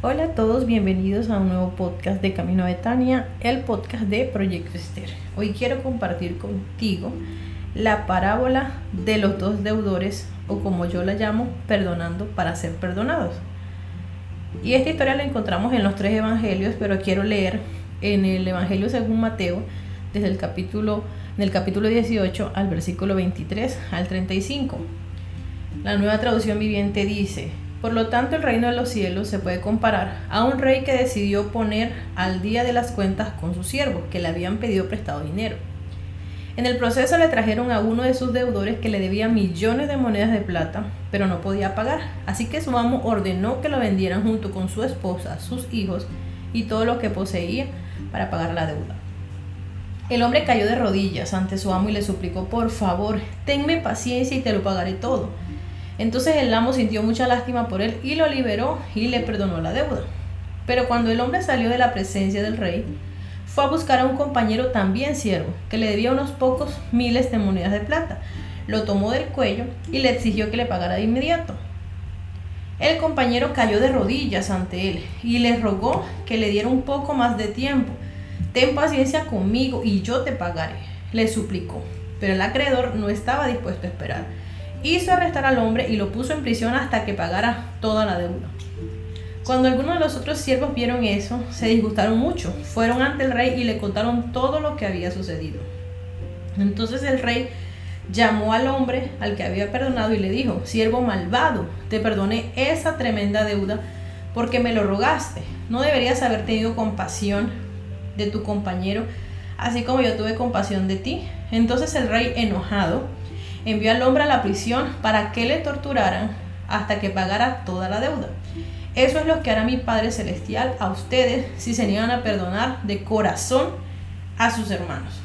Hola a todos, bienvenidos a un nuevo podcast de Camino a Betania, el podcast de Proyecto Esther. Hoy quiero compartir contigo la parábola de los dos deudores, o como yo la llamo, perdonando para ser perdonados. Y esta historia la encontramos en los tres evangelios, pero quiero leer en el Evangelio según Mateo, desde el capítulo, del capítulo 18 al versículo 23 al 35. La nueva traducción viviente dice, por lo tanto, el reino de los cielos se puede comparar a un rey que decidió poner al día de las cuentas con sus siervos, que le habían pedido prestado dinero. En el proceso le trajeron a uno de sus deudores que le debía millones de monedas de plata, pero no podía pagar. Así que su amo ordenó que lo vendieran junto con su esposa, sus hijos y todo lo que poseía para pagar la deuda. El hombre cayó de rodillas ante su amo y le suplicó, por favor, tenme paciencia y te lo pagaré todo. Entonces el amo sintió mucha lástima por él y lo liberó y le perdonó la deuda. Pero cuando el hombre salió de la presencia del rey, fue a buscar a un compañero también siervo, que le debía unos pocos miles de monedas de plata. Lo tomó del cuello y le exigió que le pagara de inmediato. El compañero cayó de rodillas ante él y le rogó que le diera un poco más de tiempo. Ten paciencia conmigo y yo te pagaré, le suplicó. Pero el acreedor no estaba dispuesto a esperar hizo arrestar al hombre y lo puso en prisión hasta que pagara toda la deuda. Cuando algunos de los otros siervos vieron eso, se disgustaron mucho. Fueron ante el rey y le contaron todo lo que había sucedido. Entonces el rey llamó al hombre al que había perdonado y le dijo, siervo malvado, te perdoné esa tremenda deuda porque me lo rogaste. ¿No deberías haber tenido compasión de tu compañero, así como yo tuve compasión de ti? Entonces el rey enojado envió al hombre a la prisión para que le torturaran hasta que pagara toda la deuda. Eso es lo que hará mi Padre Celestial a ustedes si se niegan a perdonar de corazón a sus hermanos.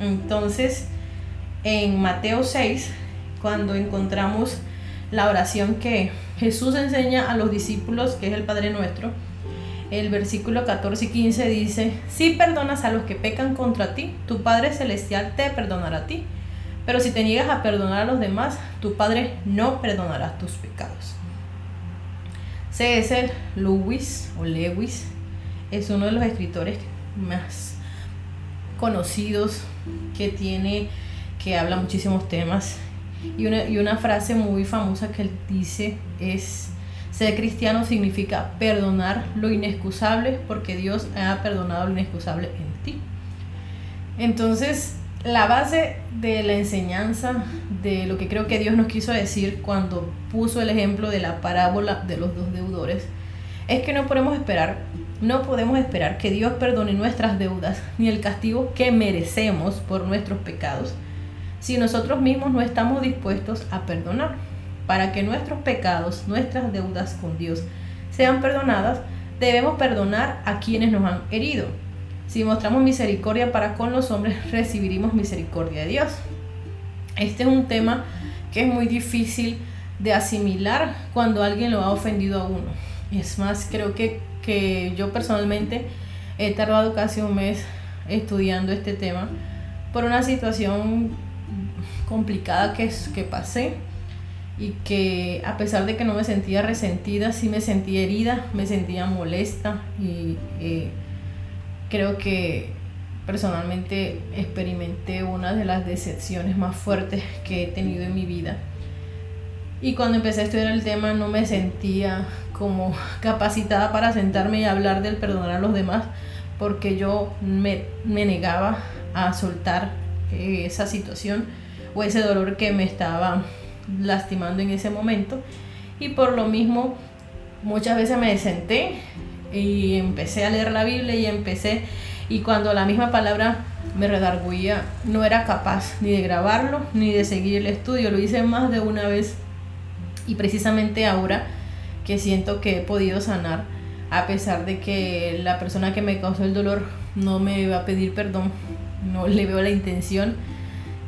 Entonces, en Mateo 6, cuando encontramos la oración que Jesús enseña a los discípulos, que es el Padre Nuestro, el versículo 14 y 15 dice, si perdonas a los que pecan contra ti, tu Padre Celestial te perdonará a ti. Pero si te niegas a perdonar a los demás, tu Padre no perdonará tus pecados. C.S. Lewis o Lewis es uno de los escritores más conocidos que tiene, que habla muchísimos temas. Y una, y una frase muy famosa que él dice es, ser cristiano significa perdonar lo inexcusable porque Dios ha perdonado lo inexcusable en ti. Entonces, la base de la enseñanza de lo que creo que Dios nos quiso decir cuando puso el ejemplo de la parábola de los dos deudores es que no podemos esperar, no podemos esperar que Dios perdone nuestras deudas ni el castigo que merecemos por nuestros pecados si nosotros mismos no estamos dispuestos a perdonar. Para que nuestros pecados, nuestras deudas con Dios sean perdonadas, debemos perdonar a quienes nos han herido si mostramos misericordia para con los hombres, recibiremos misericordia de Dios. Este es un tema que es muy difícil de asimilar cuando alguien lo ha ofendido a uno. Es más, creo que, que yo personalmente he tardado casi un mes estudiando este tema por una situación complicada que, que pasé y que a pesar de que no me sentía resentida, sí me sentía herida, me sentía molesta y eh, creo que personalmente experimenté una de las decepciones más fuertes que he tenido en mi vida. Y cuando empecé a estudiar el tema no me sentía como capacitada para sentarme y hablar del perdonar a los demás porque yo me, negaba a soltar eh, esa situación o ese dolor que me estaba lastimando en ese momento. Y por lo mismo muchas veces me senté y empecé a leer la Biblia y empecé y cuando la misma palabra me redarguía no era capaz ni de grabarlo ni de seguir el estudio, lo hice más de una vez y precisamente ahora que siento que he podido sanar a pesar de que la persona que me causó el dolor no me va a pedir perdón, no le veo la intención,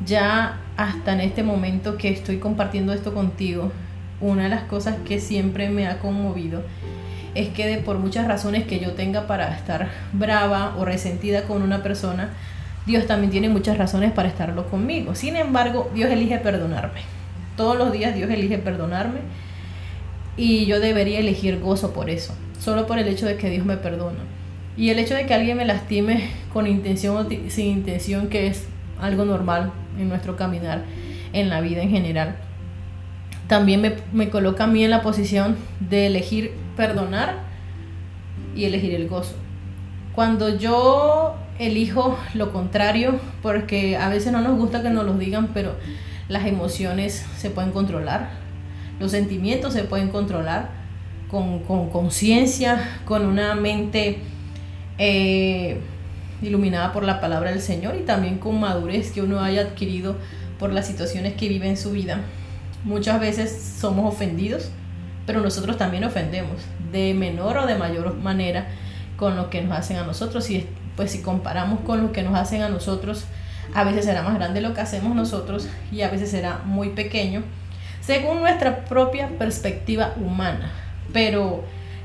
ya hasta en este momento que estoy compartiendo esto contigo, una de las cosas que siempre me ha conmovido es que de por muchas razones que yo tenga para estar brava o resentida con una persona, Dios también tiene muchas razones para estarlo conmigo. Sin embargo, Dios elige perdonarme. Todos los días Dios elige perdonarme y yo debería elegir gozo por eso. solo por el hecho de que Dios me perdona. Y el hecho de que alguien me lastime con intención o sin intención, que es algo normal en nuestro caminar en la vida en general, también me, me coloca a mí en la posición de elegir perdonar y elegir el gozo. Cuando yo elijo lo contrario, porque a veces no nos gusta que nos lo digan, pero las emociones se pueden controlar, los sentimientos se pueden controlar con conciencia, con, una mente eh, iluminada por la palabra del Señor y también con madurez que uno haya adquirido por las situaciones que vive en su vida. Muchas veces somos ofendidos, pero nosotros también ofendemos de menor o de mayor manera con lo que nos hacen a nosotros. Y pues si comparamos con lo que nos hacen a nosotros, a veces será más grande lo que hacemos nosotros y a veces será muy pequeño, según nuestra propia perspectiva humana. Pero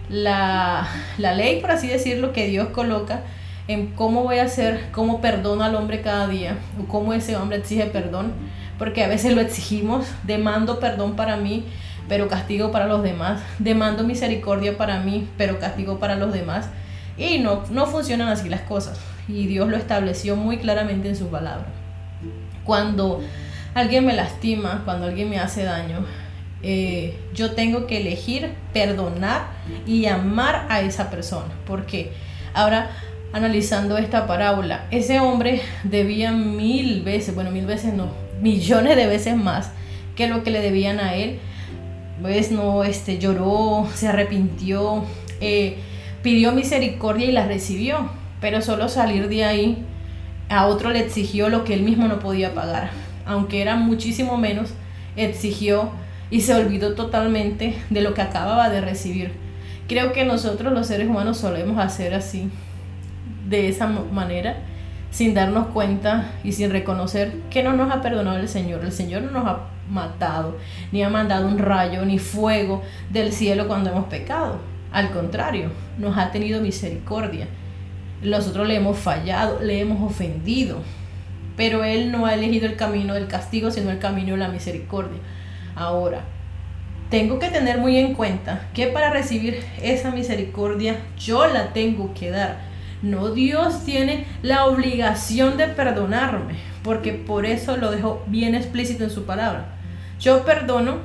la, la ley, por así decirlo, que Dios coloca en cómo voy a hacer, cómo perdono al hombre cada día, o cómo ese hombre exige perdón, porque a veces lo exigimos, demando perdón para mí, pero castigo para los demás, demando misericordia para mí, pero castigo para los demás, y no, no funcionan así las cosas, y Dios lo estableció muy claramente en su palabra. Cuando alguien me lastima, cuando alguien me hace daño, eh, yo tengo que elegir perdonar y amar a esa persona, porque ahora analizando esta parábola, ese hombre debía mil veces, bueno, mil veces no, millones de veces más que lo que le debían a él. Pues no, este, lloró, se arrepintió, eh, pidió misericordia y la recibió, pero solo salir de ahí a otro le exigió lo que él mismo no podía pagar, aunque era muchísimo menos, exigió y se olvidó totalmente de lo que acababa de recibir. Creo que nosotros los seres humanos solemos hacer así, de esa manera sin darnos cuenta y sin reconocer que no nos ha perdonado el Señor. El Señor no nos ha matado, ni ha mandado un rayo, ni fuego del cielo cuando hemos pecado. Al contrario, nos ha tenido misericordia. Nosotros le hemos fallado, le hemos ofendido, pero Él no ha elegido el camino del castigo, sino el camino de la misericordia. Ahora, tengo que tener muy en cuenta que para recibir esa misericordia yo la tengo que dar no, Dios tiene la obligación de perdonarme, porque por eso lo dejó bien explícito en su palabra. Yo perdono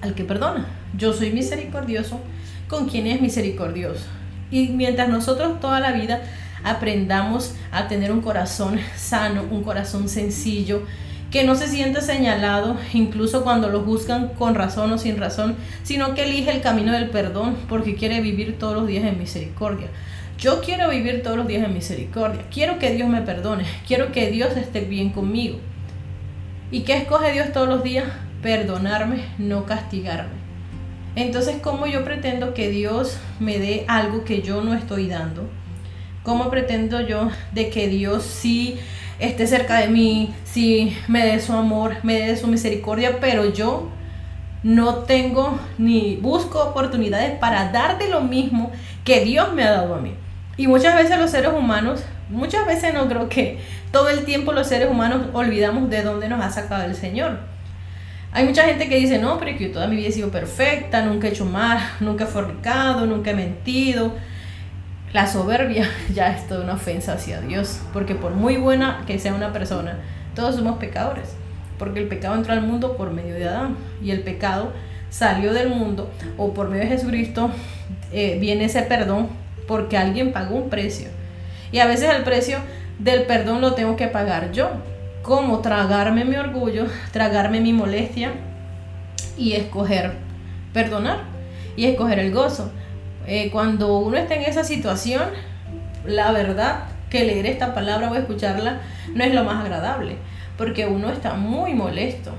al que perdona. Yo soy misericordioso con quien es misericordioso. Y mientras nosotros toda la vida aprendamos a tener un corazón sano, un corazón sencillo, que no se siente señalado incluso cuando lo juzgan con razón o sin razón, sino que elige el camino del perdón porque quiere vivir todos los días en misericordia. Yo quiero vivir todos los días en misericordia. Quiero que Dios me perdone. Quiero que Dios esté bien conmigo. ¿Y qué escoge Dios todos los días? Perdonarme, no castigarme. Entonces, ¿cómo yo pretendo que Dios me dé algo que yo no estoy dando? ¿Cómo pretendo yo de que Dios sí esté cerca de mí, sí me dé su amor, me dé su misericordia, pero yo no tengo ni busco oportunidades para darte lo mismo que Dios me ha dado a mí? Y muchas veces los seres humanos, muchas veces no creo que todo el tiempo los seres humanos olvidamos de dónde nos ha sacado el Señor. Hay mucha gente que dice, no, pero que toda mi vida he sido perfecta, nunca he hecho mal, nunca he fornicado, nunca he mentido. La soberbia ya es toda una ofensa hacia Dios, porque por muy buena que sea una persona, todos somos pecadores, porque el pecado entró al mundo por medio de Adán y el pecado salió del mundo o por medio de Jesucristo eh, viene ese perdón porque alguien pagó un precio. Y a veces el precio del perdón lo tengo que pagar yo. Como tragarme mi orgullo, tragarme mi molestia y escoger perdonar y escoger el gozo. Eh, cuando uno está en esa situación, la verdad que leer esta palabra o escucharla no es lo más agradable, porque uno está muy molesto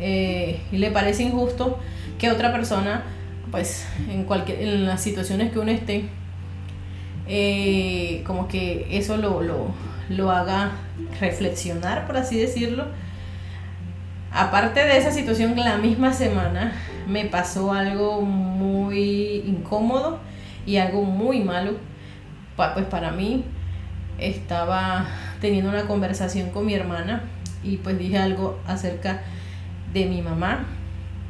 eh, y le parece injusto que otra persona, pues en, cualquier, en las situaciones que uno esté, eh, como que eso lo, lo, haga reflexionar, por así decirlo. Aparte de esa situación, la misma semana me pasó algo muy incómodo y algo muy malo. Pues para mí estaba teniendo una conversación con mi hermana y pues dije algo acerca de mi mamá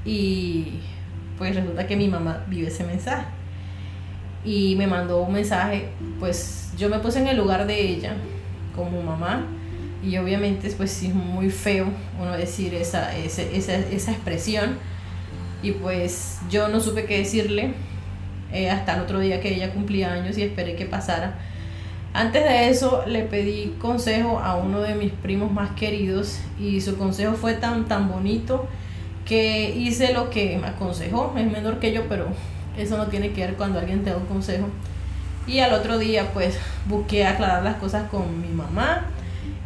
y pues resulta que mi mamá vive ese mensaje. Y me mandó un mensaje, pues yo me puse en el lugar de ella como mamá y obviamente pues sí es muy feo uno decir esa, esa, esa, esa expresión y pues yo no supe qué decirle eh, hasta el otro día que ella cumplía años y esperé que pasara. Antes de eso le pedí consejo a uno de mis primos más queridos y su consejo fue tan tan bonito que hice lo que me aconsejó. Es menor que yo, pero eso no tiene que ver cuando alguien te da un consejo. Y al otro día pues busqué aclarar las cosas con mi mamá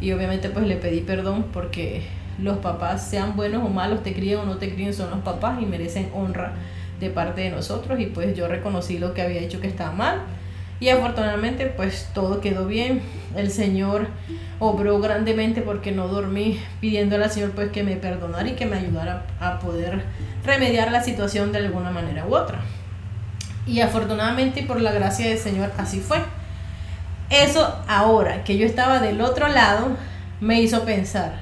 y obviamente pues le pedí perdón porque los papás, sean buenos o malos, te críen o no te críen, son los papás y merecen honra de parte de nosotros y pues yo reconocí lo que había hecho que estaba mal y afortunadamente pues todo quedó bien. El Señor obró grandemente porque no dormí pidiéndole al Señor pues que me perdonara y que me ayudara a poder remediar la situación de alguna manera u otra. Y afortunadamente y por la gracia del Señor así fue. Eso ahora que yo estaba del otro lado me hizo pensar,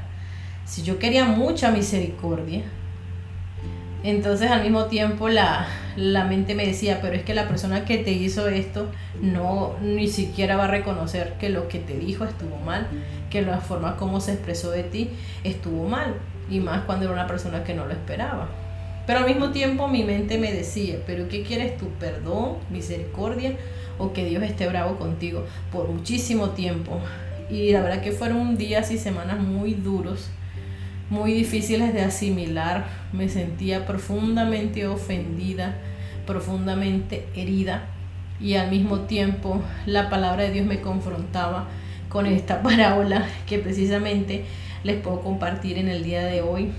si yo quería mucha misericordia, entonces al mismo tiempo la, la, mente me decía, pero es que la persona que te hizo esto no ni siquiera va a reconocer que lo que te dijo estuvo mal, que la forma como se expresó de ti estuvo mal, y más cuando era una persona que no lo esperaba. Pero al mismo tiempo mi mente me decía, pero ¿qué quieres tú? ¿Perdón? ¿Misericordia? ¿O que Dios esté bravo contigo por muchísimo tiempo? Y la verdad que fueron días y semanas muy duros muy difíciles de asimilar. Me sentía profundamente ofendida, profundamente herida y al mismo tiempo la palabra de Dios me confrontaba con esta parábola que precisamente les puedo compartir en el día de hoy.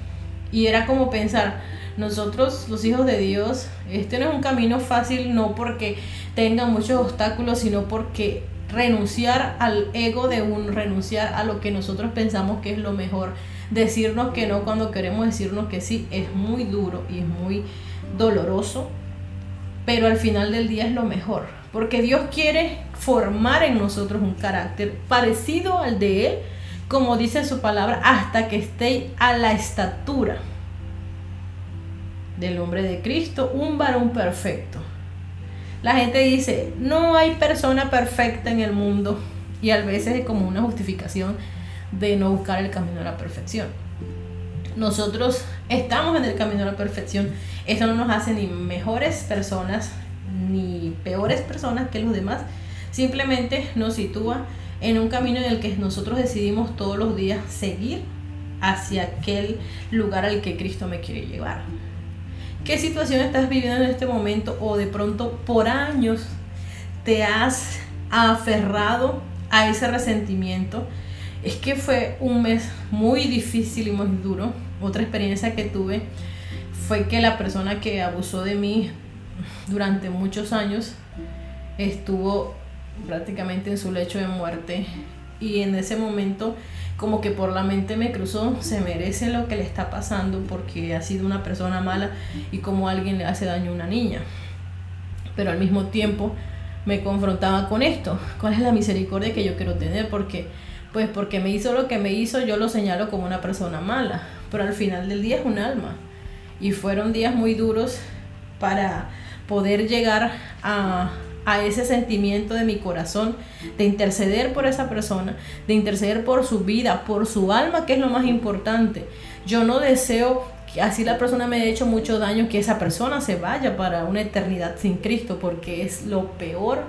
Y era como pensar, nosotros los hijos de Dios, este no es un camino fácil, no porque tenga muchos obstáculos, sino porque renunciar al ego de un renunciar a lo que nosotros pensamos que es lo mejor. Decirnos que no cuando queremos decirnos que sí es muy duro y es muy doloroso, pero al final del día es lo mejor, porque Dios quiere formar en nosotros un carácter parecido al de Él, como dice su palabra, hasta que esté a la estatura del hombre de Cristo, un varón perfecto. La gente dice, no hay persona perfecta en el mundo y a veces es como una justificación de no buscar el camino a la perfección. Nosotros estamos en el camino a la perfección. Esto no nos hace ni mejores personas ni peores personas que los demás. Simplemente nos sitúa en un camino en el que nosotros decidimos todos los días seguir hacia aquel lugar al que Cristo me quiere llevar. ¿Qué situación estás viviendo en este momento o de pronto por años te has aferrado a ese resentimiento? Es que fue un mes muy difícil y muy duro. Otra experiencia que tuve fue que la persona que abusó de mí durante muchos años estuvo prácticamente en su lecho de muerte y en ese momento como que por la mente me cruzó, se merece lo que le está pasando porque ha sido una persona mala y como alguien le hace daño a una niña. Pero al mismo tiempo me confrontaba con esto, cuál es la misericordia que yo quiero tener porque pues porque me hizo lo que me hizo, yo lo señalo como una persona mala, pero al final del día es un alma. Y fueron días muy duros para poder llegar a, a ese sentimiento de mi corazón, de interceder por esa persona, de interceder por su vida, por su alma, que es lo más importante. Yo no deseo que así la persona me haya hecho mucho daño, que esa persona se vaya para una eternidad sin Cristo, porque es lo peor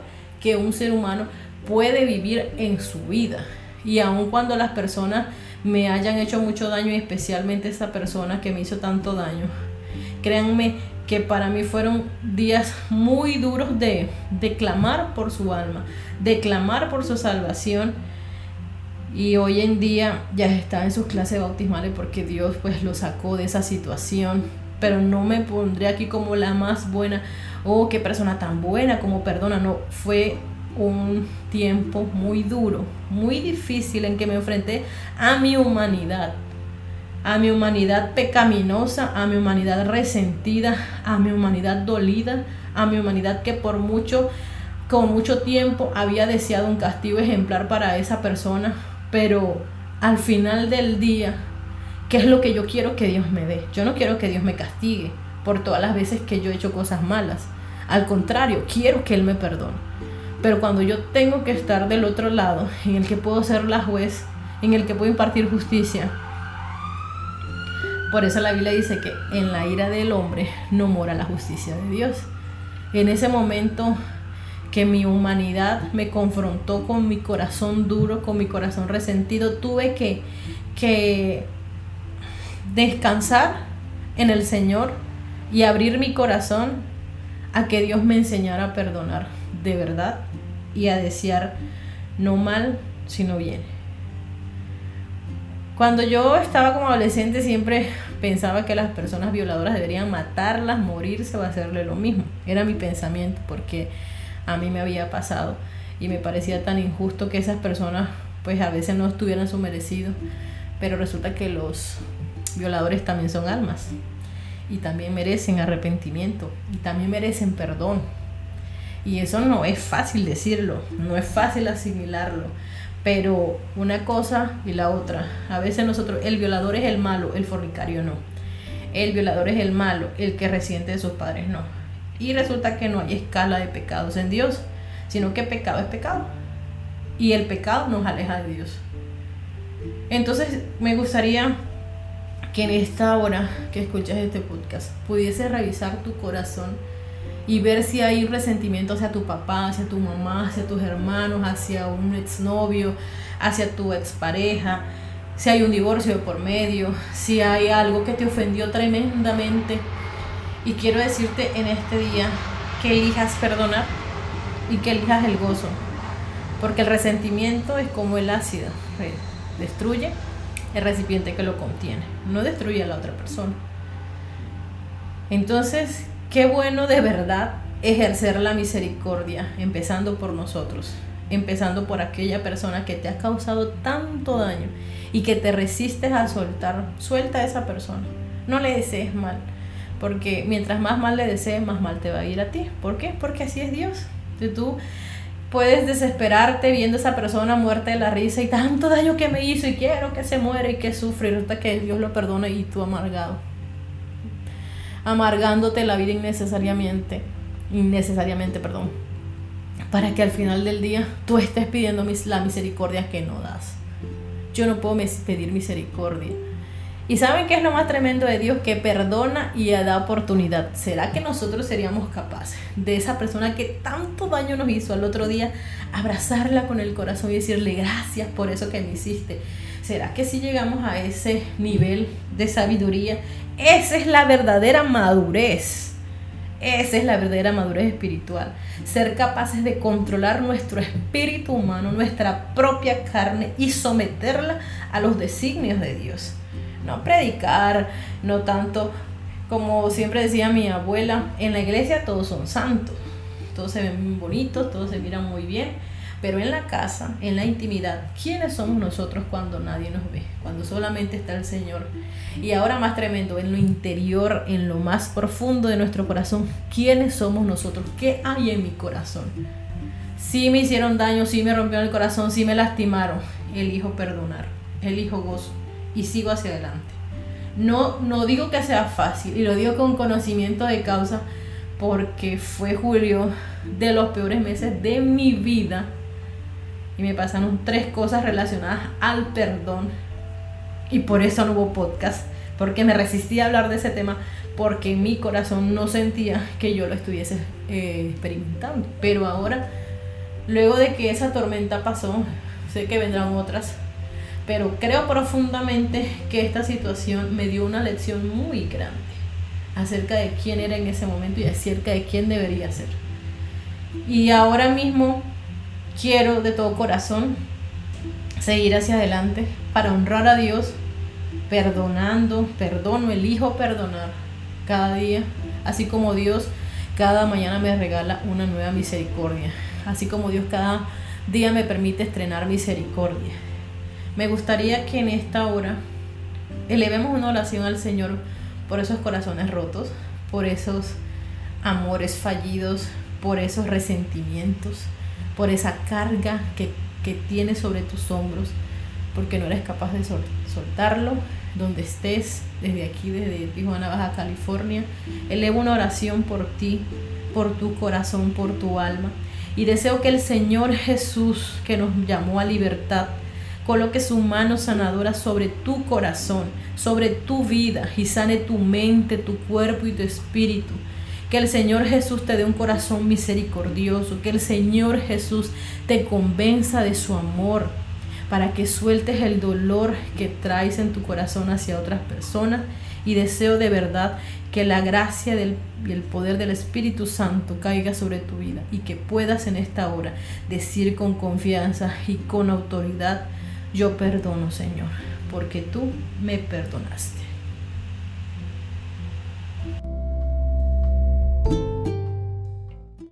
que un ser humano puede vivir en su vida. Y aun cuando las personas me hayan hecho mucho daño, y especialmente esa persona que me hizo tanto daño, créanme que para mí fueron días muy duros de, de clamar por su alma, de clamar por su salvación. Y hoy en día ya está en sus clases bautismales porque Dios pues lo sacó de esa situación. Pero no me pondré aquí como la más buena, oh, qué persona tan buena, como perdona, no, fue un tiempo muy duro, muy difícil en que me enfrenté a mi humanidad, a mi humanidad pecaminosa, a mi humanidad resentida, a mi humanidad dolida, a mi humanidad que por mucho, con mucho tiempo había deseado un castigo ejemplar para esa persona, pero al final del día, ¿qué es lo que yo quiero que Dios me dé? Yo no quiero que Dios me castigue por todas las veces que yo he hecho cosas malas. Al contrario, quiero que Él me perdone. Pero cuando yo tengo que estar del otro lado, en el que puedo ser la juez, en el que puedo impartir justicia, por eso la Biblia dice que en la ira del hombre no mora la justicia de Dios. En ese momento que mi humanidad me confrontó con mi corazón duro, con mi corazón resentido, tuve que, que descansar en el Señor y abrir mi corazón a que Dios me enseñara a perdonar de verdad y a desear no mal, sino bien. Cuando yo estaba como adolescente siempre pensaba que las personas violadoras deberían matarlas, morirse o hacerle lo mismo. Era mi pensamiento porque a mí me había pasado y me parecía tan injusto que esas personas pues a veces no estuvieran su merecido. Pero resulta que los violadores también son almas y también merecen arrepentimiento y también merecen perdón. Y eso no es fácil decirlo, no es fácil asimilarlo, pero una cosa y la otra. A veces nosotros, el violador es el malo, el fornicario no. El violador es el malo, el que resiente de sus padres no. Y resulta que no hay escala de pecados en Dios, sino que pecado es pecado. Y el pecado nos aleja de Dios. Entonces me gustaría que en esta hora que escuchas este podcast pudiese revisar tu corazón y ver si hay resentimiento hacia tu papá, hacia tu mamá, hacia tus hermanos, hacia un exnovio, hacia tu expareja, si hay un divorcio por medio, si hay algo que te ofendió tremendamente. Y quiero decirte en este día que elijas perdonar y que elijas el gozo, porque el resentimiento es como el ácido, destruye el recipiente que lo contiene, no destruye a la otra persona. Entonces, qué bueno de verdad ejercer la misericordia, empezando por nosotros, empezando por aquella persona que te ha causado tanto daño y que te resistes a soltar, suelta a esa persona. No le desees mal, porque mientras más mal le desees, más mal te va a ir a ti. ¿Por qué? Porque así es Dios. Si tú puedes desesperarte viendo a esa persona muerta de la risa y tanto daño que me hizo y quiero que se muera y que sufra y resulta que Dios lo perdone y tú amargado. Amargándote la vida innecesariamente, innecesariamente, perdón, para que al final del día tú estés pidiendo la misericordia que no das. Yo no puedo pedir misericordia y saben qué es lo más tremendo de Dios, que perdona y da oportunidad. ¿Será que nosotros seríamos capaces de esa persona que tanto daño nos hizo al otro día, abrazarla con el corazón y decirle gracias por eso que me hiciste? ¿Será que si llegamos a ese nivel de sabiduría, esa es la verdadera madurez? Esa es la verdadera madurez espiritual. Ser capaces de controlar nuestro espíritu humano, nuestra propia carne y someterla a los designios de Dios no predicar, no tanto como siempre decía mi abuela, en la iglesia todos son santos, todos se ven bonitos, todos se miran muy bien, pero en la casa, en la intimidad, ¿quiénes somos nosotros cuando nadie nos ve? Cuando solamente está el Señor. Y ahora más tremendo, en lo interior, en lo más profundo de nuestro corazón, ¿quiénes somos nosotros? ¿Qué hay en mi corazón? Si me hicieron daño, si me rompieron el corazón, si me lastimaron, elijo perdonar, elijo gozo y sigo hacia adelante. No, no digo que sea fácil y lo digo con conocimiento de causa porque fue julio de los peores meses de mi vida y me pasaron tres cosas relacionadas al perdón y por eso no hubo podcast porque me resistí a hablar de ese tema porque mi corazón no sentía que yo lo estuviese eh, experimentando pero ahora luego de que esa tormenta pasó sé que vendrán otras pero creo profundamente que esta situación me dio una lección muy grande acerca de quién era en ese momento y acerca de quién debería ser. Y ahora mismo quiero de todo corazón seguir hacia adelante para honrar a Dios, perdonando, perdono, elijo perdonar cada día, así como Dios cada mañana me regala una nueva misericordia, así como Dios cada día me permite estrenar misericordia. Me gustaría que en esta hora elevemos una oración al Señor por esos corazones rotos, por esos amores fallidos, por esos resentimientos, por esa carga que, que tienes sobre tus hombros, porque no eres capaz de soltarlo donde estés, desde aquí, desde Tijuana, Baja California. Elevo una oración por ti, por tu corazón, por tu alma. Y deseo que el Señor Jesús, que nos llamó a libertad, coloque su mano sanadora sobre tu corazón, sobre tu vida y sane tu mente, tu cuerpo y tu espíritu. Que el Señor Jesús te dé un corazón misericordioso, que el Señor Jesús te convenza de su amor, para que sueltes el dolor que traes en tu corazón hacia otras personas. Y deseo de verdad que la gracia del, y el poder del Espíritu Santo caiga sobre tu vida y que puedas en esta hora decir con confianza y con autoridad, yo perdono Señor, porque tú me perdonaste.